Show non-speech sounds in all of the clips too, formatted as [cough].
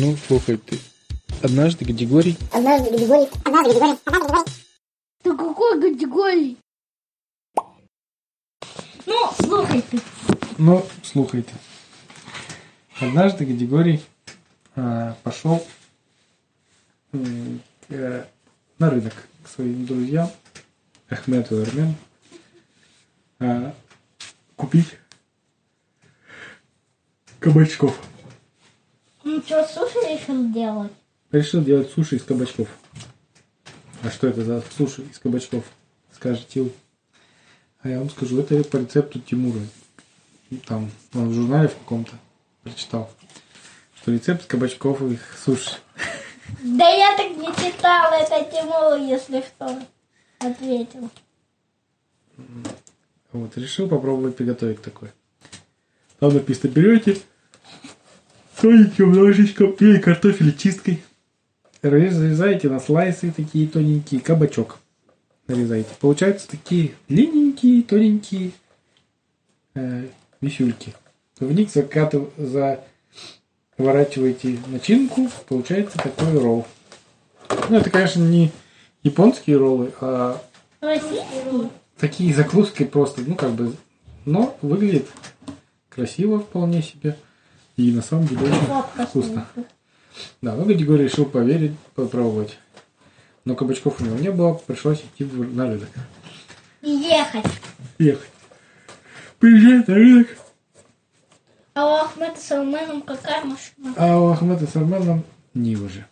Ну, слухай ты. Однажды Гадигорий... Однажды Григорий... Однажды Григорий... Однажды Григорий... Ты какой категории? Ну, слухай ты. Ну, слухай ты. Однажды Гадигорий а, пошел к- на рынок к своим друзьям Ахмету и Армену а, купить кабачков. Что, суши решил делать? Решил делать суши из кабачков. А что это за суши из кабачков? Скажете вы. А я вам скажу, это по рецепту Тимура. Там, он в журнале в каком-то прочитал, что рецепт кабачковых суши. Да я так не читала, это Тимур, если что, ответил. Вот, решил попробовать приготовить такое. Там написано, берете тоненьким ножичком или картофель чисткой, разрезаете на слайсы такие тоненькие, кабачок нарезаете. Получаются такие длинненькие, тоненькие э, висюльки. В них закатыв... заворачиваете начинку, получается такой ролл. Ну, это, конечно, не японские роллы, а такие закруски просто, ну как бы, но выглядит красиво вполне себе. И на самом деле очень вкусно. Да, ну Гадигорий решил поверить, попробовать. Но кабачков у него не было, пришлось идти на рынок. Ехать. Ехать. Приезжает на рынок, А у Ахмета с Салменом какая машина? а у Ахмета с Арменом Нива же.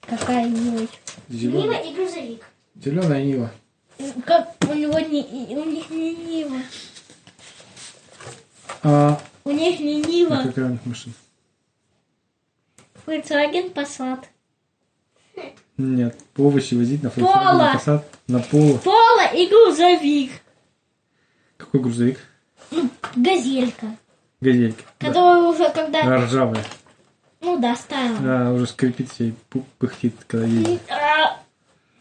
Какая Нивочка? Зеленая, и грузовик. зеленая Нива. Как у него не, у них не Нива. А, У них не Нива. у них машина? Volkswagen Passat. Нет, овощи возить на Пола. Volkswagen Passat, на поло. Пола и грузовик. Какой грузовик? Газелька. Газелька. Да. Которая уже когда... Ржавая. Ну да, старая. Да, уже скрипит все и пыхтит, когда едет. А,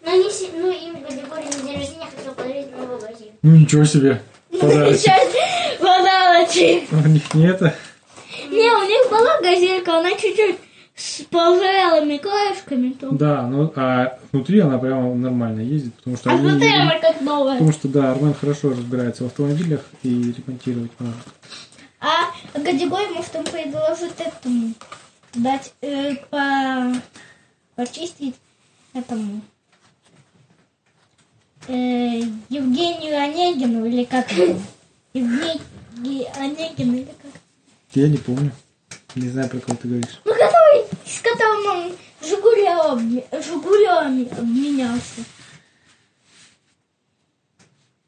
Но все... Ну, им Григорий на день рождения хотел подарить новую газель. Ну ничего себе. [laughs] Подарочек. Сейчас подарочек. У них не это. Не, у них была газелька, она чуть-чуть с поржавелыми краешками. то- Да, ну а внутри она прямо нормально ездит, потому что А внутри она как новая. Потому что да, Армен хорошо разбирается в автомобилях и ремонтировать может. А Гадигой, может, он предложит этому дать э, по почистить этому э, Евгению Онегину или как это? Евгений Онегин или как? Я не помню. Не знаю, про кого ты говоришь. Ну, который, с которым он Жигулями обменялся.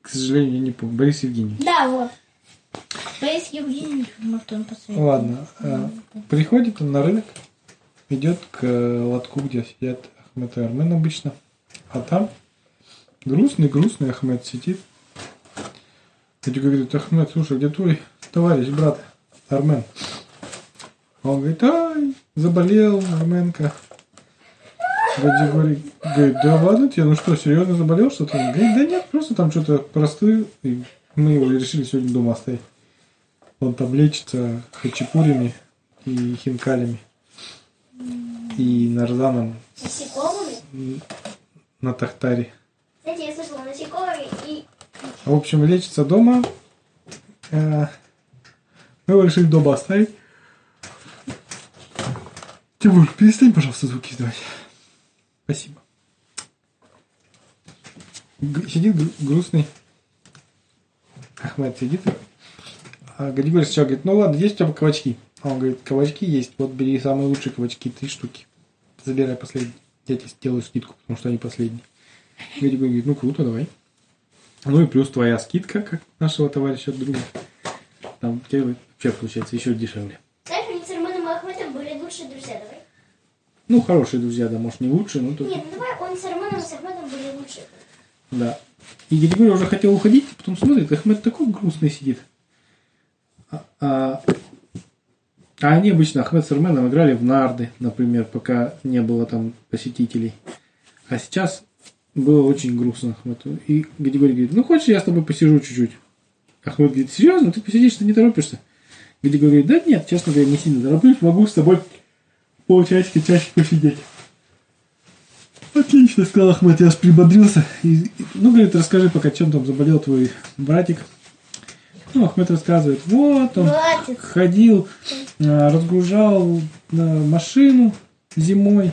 К сожалению, я не помню. Борис Евгений. Да, вот. Борис Евгеньевич, может, он посоветует. Ладно. а, приходит он на рынок, идет к лотку, где сидят Ахмед и Армен обычно. А там грустный-грустный Ахмед сидит. Эти говорит, Ахмед, слушай, где твой товарищ, брат Армен? Он говорит, ай, заболел Арменка. Вроде говорит, говорит, да ладно тебе, ну что, серьезно заболел что-то? Он говорит, да нет, просто там что-то простыл, и мы его решили сегодня дома оставить. Он там лечится хачапурями и хинкалями. И нарзаном Насекомыми? на тахтаре. Кстати, я слышала. В общем, лечится дома. Э, Мы его решили дома оставить. Тимур, перестань, пожалуйста, звуки издавать. Спасибо. Сидит гру- грустный. Ахмед сидит. А Гадигорий сначала говорит, ну ладно, есть у тебя кабачки. А он говорит, кабачки есть, вот бери самые лучшие кабачки, три штуки. Забирай последние. Я тебе сделаю скидку, потому что они последние. Гадигорий говорит, ну круто, давай. Ну и плюс твоя скидка, как нашего товарища друга. Там тебе вообще получается еще дешевле. Знаешь, они с Арменом и Ахметом были лучшие друзья, давай? Ну, хорошие друзья, да, может не лучшие, но тут... Нет, ну давай, он с Арменом и с Ахметом были лучшие. Да. И Григорий уже хотел уходить, потом смотрит, Ахмед такой грустный сидит. А, а- а они обычно, Ахмед с Арменом, играли в нарды, например, пока не было там посетителей. А сейчас было очень грустно Ахмету. И Григорий говорит, ну хочешь, я с тобой посижу чуть-чуть? Ахмед говорит, серьезно, ты посидишь, ты не торопишься? Григорий говорит, да нет, честно говоря, не сильно тороплюсь, могу с тобой полчасика, часик посидеть. Отлично, сказал Ахмед, я аж прибодрился. И, и- ну, говорит, расскажи пока, чем там заболел твой братик. Ну, Ахмед рассказывает, вот он Хватит. ходил, а, разгружал машину зимой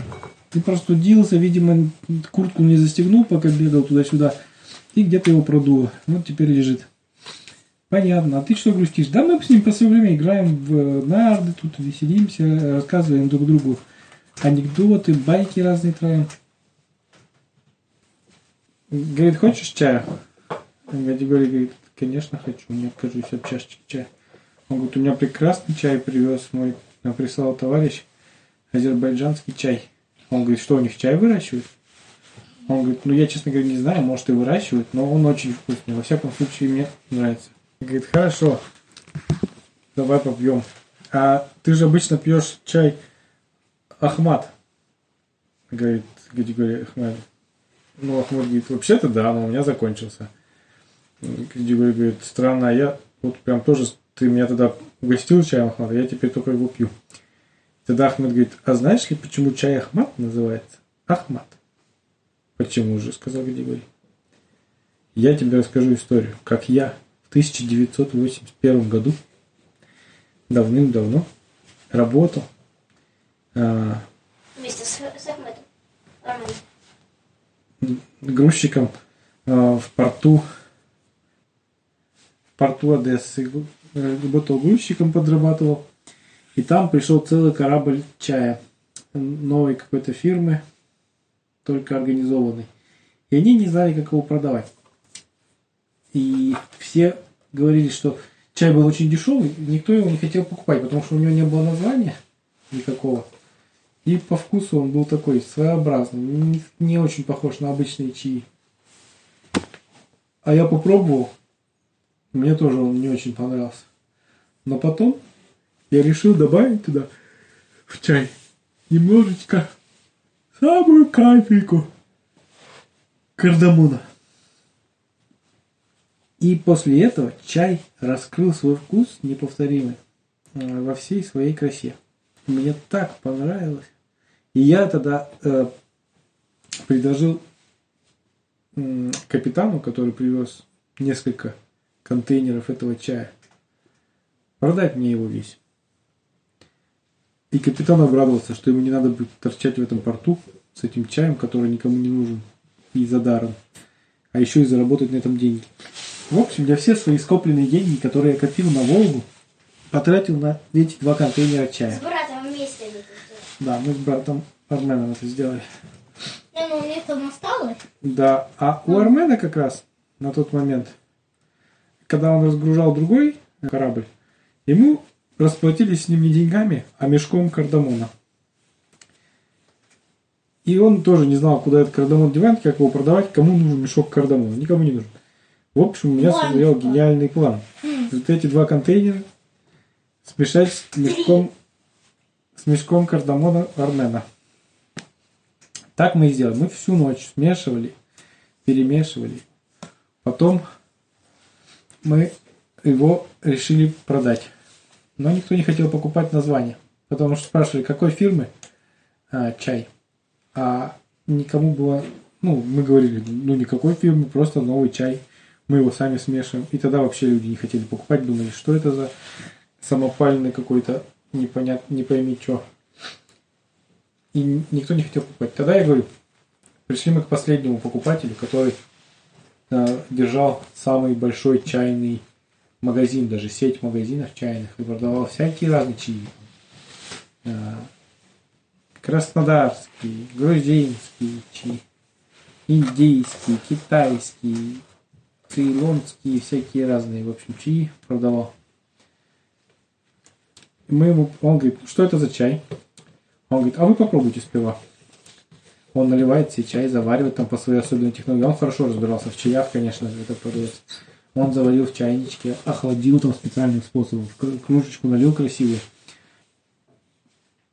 и простудился, видимо, куртку не застегнул, пока бегал туда-сюда, и где-то его продуло. Вот теперь лежит. Понятно. А ты что грустишь? Да мы с ним по свое время играем в нарды, тут веселимся, рассказываем друг другу анекдоты, байки разные травим. Говорит, хочешь чая? Гадигорий говорит, конечно хочу, не откажусь от чашечки чая. Он говорит, у меня прекрасный чай привез мой, прислал товарищ, азербайджанский чай. Он говорит, что у них чай выращивают? Он говорит, ну я, честно говоря, не знаю, может и выращивают, но он очень вкусный. Во всяком случае, мне нравится. Говорит, хорошо, давай попьем. А ты же обычно пьешь чай Ахмат, говорит Гадигорий Ахмад. Ну, Ахмад говорит, вообще-то да, но у меня закончился. Гадигорий говорит, странно, а я вот прям тоже, ты меня тогда угостил чаем Ахмат, а я теперь только его пью. Тогда Ахмед говорит, а знаешь ли, почему чай Ахмат называется Ахмат? Почему же, сказал Гадигорий. Я тебе расскажу историю, как я в 1981 году, давным-давно, работал а, Вместе с, с Ахмедом. Армен. грузчиком а, в порту в порту Одессы. Э, Работал грузчиком, подрабатывал. И там пришел целый корабль чая новой какой-то фирмы, только организованный. И они не знали, как его продавать. И все говорили, что чай был очень дешевый, никто его не хотел покупать, потому что у него не было названия никакого. И по вкусу он был такой своеобразный, не, не очень похож на обычные чаи. А я попробовал, мне тоже он не очень понравился. Но потом я решил добавить туда в чай немножечко самую капельку кардамона. И после этого чай раскрыл свой вкус неповторимый э, во всей своей красе. Мне так понравилось. И я тогда э, предложил м, капитану, который привез несколько контейнеров этого чая, продать мне его весь. И капитан обрадовался, что ему не надо будет торчать в этом порту с этим чаем, который никому не нужен, и за даром, а еще и заработать на этом деньги. В общем, я все свои скопленные деньги, которые я копил на Волгу, потратил на эти два контейнера чая. С братом вместе это сделали. Да, мы с братом Арменом это сделали. Не, ну у них там осталось. Да, а у Армена как раз на тот момент, когда он разгружал другой корабль, ему расплатились с ним не деньгами, а мешком кардамона. И он тоже не знал, куда этот кардамон девать, как его продавать, кому нужен мешок кардамона. Никому не нужен. В общем, у меня созрел гениальный план. Вот эти два контейнера смешать с мешком, с мешком кардамона Армена. Так мы и сделали. Мы всю ночь смешивали, перемешивали. Потом мы его решили продать. Но никто не хотел покупать название. Потому что спрашивали, какой фирмы а, чай. А никому было... Ну, мы говорили, ну никакой фирмы, просто новый чай. Мы его сами смешиваем. И тогда вообще люди не хотели покупать, думали, что это за самопальный какой-то непонятно, не пойми что. И никто не хотел покупать. Тогда я говорю, пришли мы к последнему покупателю, который э, держал самый большой чайный магазин, даже сеть магазинов чайных, и продавал всякие разные чаи. Э, краснодарский, грузинский чай, индийский, китайский, цейлонские, всякие разные, в общем, чаи продавал. И мы ему, он говорит, что это за чай? Он говорит, а вы попробуйте сперва. Он наливает себе чай, заваривает там по своей особенной технологии. Он хорошо разбирался в чаях, конечно это продавец. Он заварил в чайничке, охладил там специальным способом, кружечку налил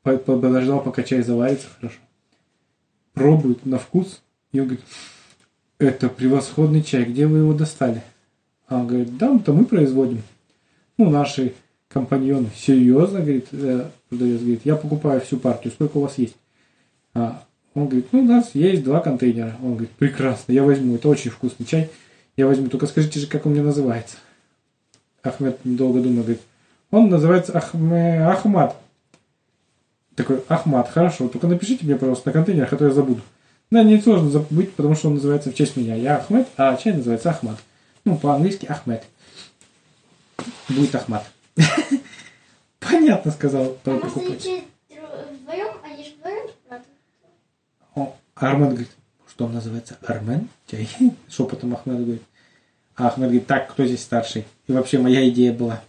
по- Подождал, пока чай заварится хорошо. Пробует на вкус. И он говорит, это превосходный чай, где вы его достали? А он говорит, да, это мы производим. Ну, наши компаньоны. Серьезно, говорит, э, продавец говорит, я покупаю всю партию, сколько у вас есть? А, он говорит, ну, у нас есть два контейнера. Он говорит, прекрасно, я возьму, это очень вкусный чай. Я возьму, только скажите же, как он мне называется. Ахмед недолго думает, говорит, он называется Ахме, Ахмад. Такой, Ахмад, хорошо, только напишите мне, пожалуйста, на контейнерах, а то я забуду. Да, не сложно забыть, потому что он называется в честь меня. Я Ахмед, а чай называется Ахмад. Ну, по-английски Ахмед. Будет Ахмад. [laughs] Понятно, сказал А тот может, они покупатель. че- вдвоем? Они же вдвоем, правда? О, Армен говорит, он называется Армен? Шепотом Ахмед говорит. А Ахмед говорит, так, кто здесь старший? И вообще моя идея была.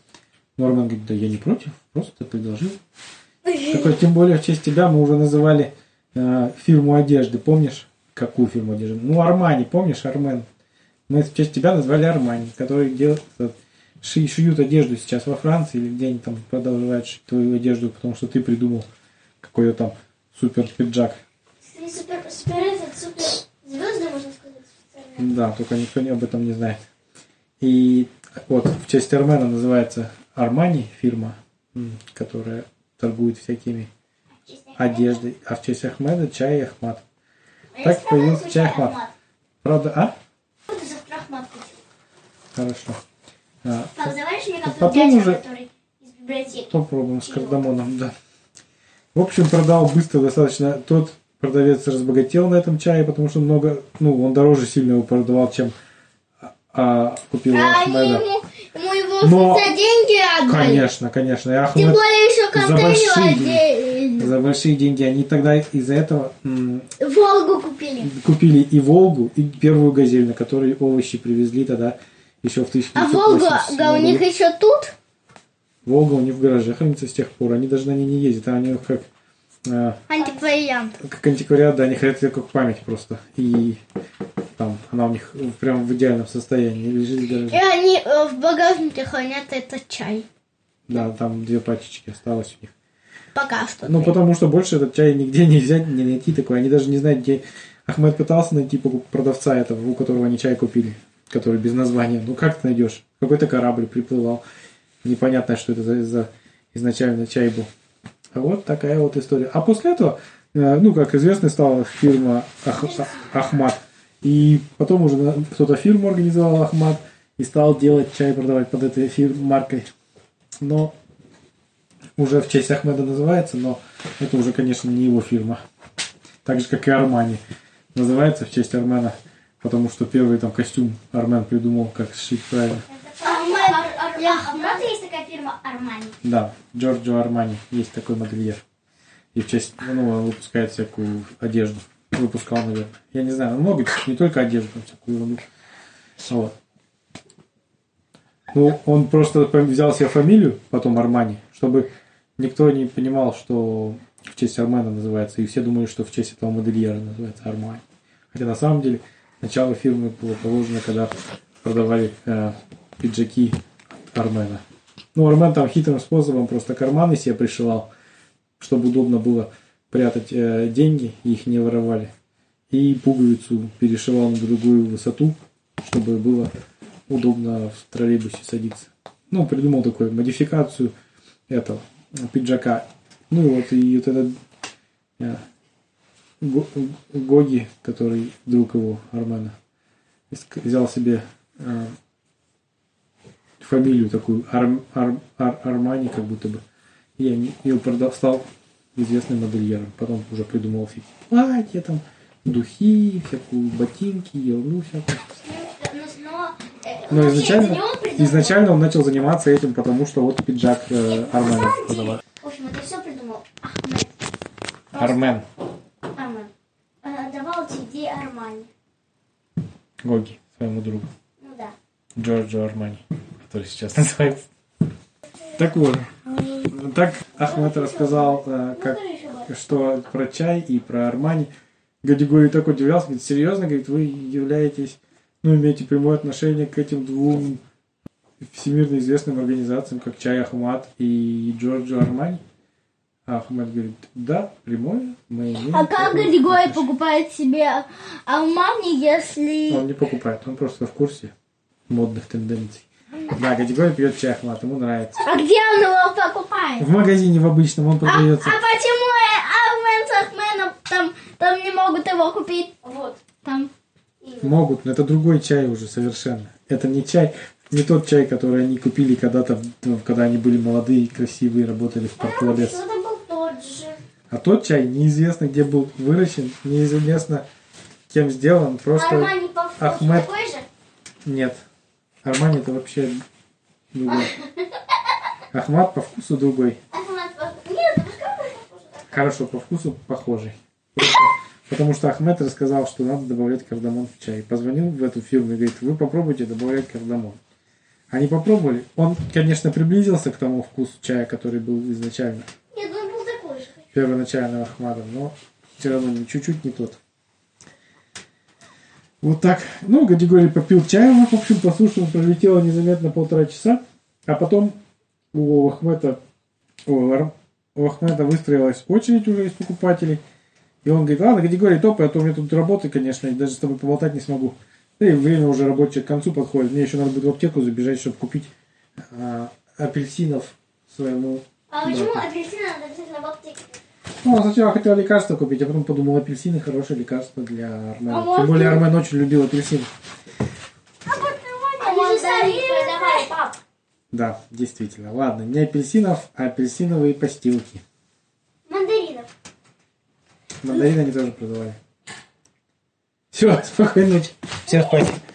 Но Армен говорит, да я не против, просто предложил. Такой, тем более в честь тебя мы уже называли э, фирму одежды, помнишь? Какую фирму одежды? Ну, Армани, помнишь, Армен? Мы в честь тебя назвали Армани, который делает, э, ши- шьют одежду сейчас во Франции или где они там продолжают шить твою одежду, потому что ты придумал какой-то там супер пиджак. Супер, супер этот, супер звезды, можно сказать. специально. Да, только никто не об этом не знает. И вот в честь Армена называется Армани фирма, которая торгует всякими одеждой, а в честь Ахмеда чай и Ахмад. А Так появился чай что Ахмад. Правда, а? Вот Ахмад. Хорошо. А, Пап, давай мне как потом дядя, уже- который из библиотеки. попробуем с кардамоном, да. В общем, продал быстро достаточно. Тот продавец разбогател на этом чае, потому что много, ну, он дороже сильно его продавал, чем а, купил А Ахмеда. ему, ему его Но- за деньги отдали. Конечно, конечно. И Тем Ахмед более еще за большие отдельно. за большие деньги. Они тогда из-за этого Волгу купили. купили и Волгу, и первую газель, на которой овощи привезли тогда еще в 1987 А Волга га, у них еще тут? Волга у них в гараже хранится с тех пор. Они даже на ней не ездят, а они как, Антиквариант. как антиквариат, да, они хранят ее как память просто. И там она у них прям в идеальном состоянии лежит в И они э, в багажнике хранят этот чай. Да, там две пачечки осталось у них. Пока что. Ну, потому что больше этот чай нигде [laughs] не взять, не найти такой. Они даже не знают, где... Ахмед пытался найти продавца этого, у которого они чай купили, который без названия. Ну, как ты найдешь? Какой-то корабль приплывал. Непонятно, что это за, за изначально чай был. Вот такая вот история. А после этого, э, ну, как известно, стала фирма Ах- А- Ахмад. И потом уже кто-то фирму организовал Ахмад и стал делать чай, продавать под этой фир- маркой. Но уже в честь Ахмеда называется, но это уже, конечно, не его фирма. Так же, как и Армани. Называется в честь Армена, потому что первый там костюм Армен придумал, как сшить правильно. Ахмад. Ар- Ар- А правда есть такая фирма Армани? Да, Джорджо Армани, есть такой модельер. И в честь, ну, он выпускает всякую одежду. Выпускал, наверное. Я не знаю, много, не только одежду, там всякую ерунду. Вот. Ну, он просто взял себе фамилию, потом Армани, чтобы никто не понимал, что в честь Армена называется, и все думали, что в честь этого модельера называется Армани. Хотя на самом деле начало фирмы было положено, когда продавали э, пиджаки Армена. Ну, Армен там хитрым способом просто карманы себе пришивал, чтобы удобно было прятать э, деньги, их не воровали. И пуговицу перешивал на другую высоту, чтобы было удобно в троллейбусе садиться. Ну, придумал такую модификацию этого пиджака. Ну и вот и вот этот э, Го- Гоги, который друг его, Армена, взял себе э, фамилию такую Ар, Ар- Ар- Армани, как будто бы. И и он продал, стал известным модельером. Потом уже придумал всякие платья, там, духи, всякую ботинки, ерунду всякую. Но, изначально, изначально он начал заниматься этим, потому что вот пиджак э, Армена продавал. В общем, это все придумал Ахмед. Армен Армен. Э, Давал эти идеи Армани. Гоги, своему другу. Ну да. Джорджо Армани, который сейчас [laughs] называется. Так вот, так Ахмед рассказал, э, как, что про чай и про Армани. Гадигорий так удивлялся, говорит, серьезно, говорит, вы являетесь, ну, имеете прямое отношение к этим двум всемирно известным организациям, как Чай Ахмад и Джорджо Армани? А Ахмед говорит, да, прямое, мы имеем. А как отношение». покупает себе Армани, если... Он не покупает, он просто в курсе модных тенденций. Да, Гадигорий пьет чай Ахмат, ему нравится. А где он его покупает? В магазине в обычном он А, продается. а почему Ахмен с Ахменом там, там не могут его купить? Вот. Там. Могут, но это другой чай уже совершенно. Это не чай, не тот чай, который они купили когда-то, ну, когда они были молодые, красивые, работали в порту Одессы. Что это был тот же. А тот чай неизвестно, где был выращен, неизвестно, кем сделан. Просто Армани Ахмед- такой же? нет. Армани это вообще другой. Ахмат по вкусу другой. Хорошо, по вкусу похожий. Потому что Ахмед рассказал, что надо добавлять кардамон в чай. Позвонил в эту фирму и говорит, вы попробуйте добавлять кардамон. Они попробовали. Он, конечно, приблизился к тому вкусу чая, который был изначально, Нет, он был такой же. первоначально Ахмадом, но все равно чуть-чуть не тот. Вот так. Ну, Гадигорий попил чаю, в общем, послушал, пролетело незаметно полтора часа, а потом у Ахмета, у, у Ахмета выстроилась очередь уже из покупателей, и он говорит, ладно, Гадигорий, топай, а то у меня тут работы, конечно, и даже с тобой поболтать не смогу. Да и время уже рабочее к концу подходит, мне еще надо будет в аптеку забежать, чтобы купить а, апельсинов своему А Да. почему апельсины надо? Ну, сначала хотел лекарство купить, а потом подумал, апельсины хорошее лекарство для Армена. А Тем можно- более Армен очень любил апельсин. Они же сами продавали, пап. Да, действительно. Ладно, не апельсинов, а апельсиновые постилки. Мандаринов. Мандарины они тоже продавали. Все, [laughs] спокойной ночи. Всем спасибо.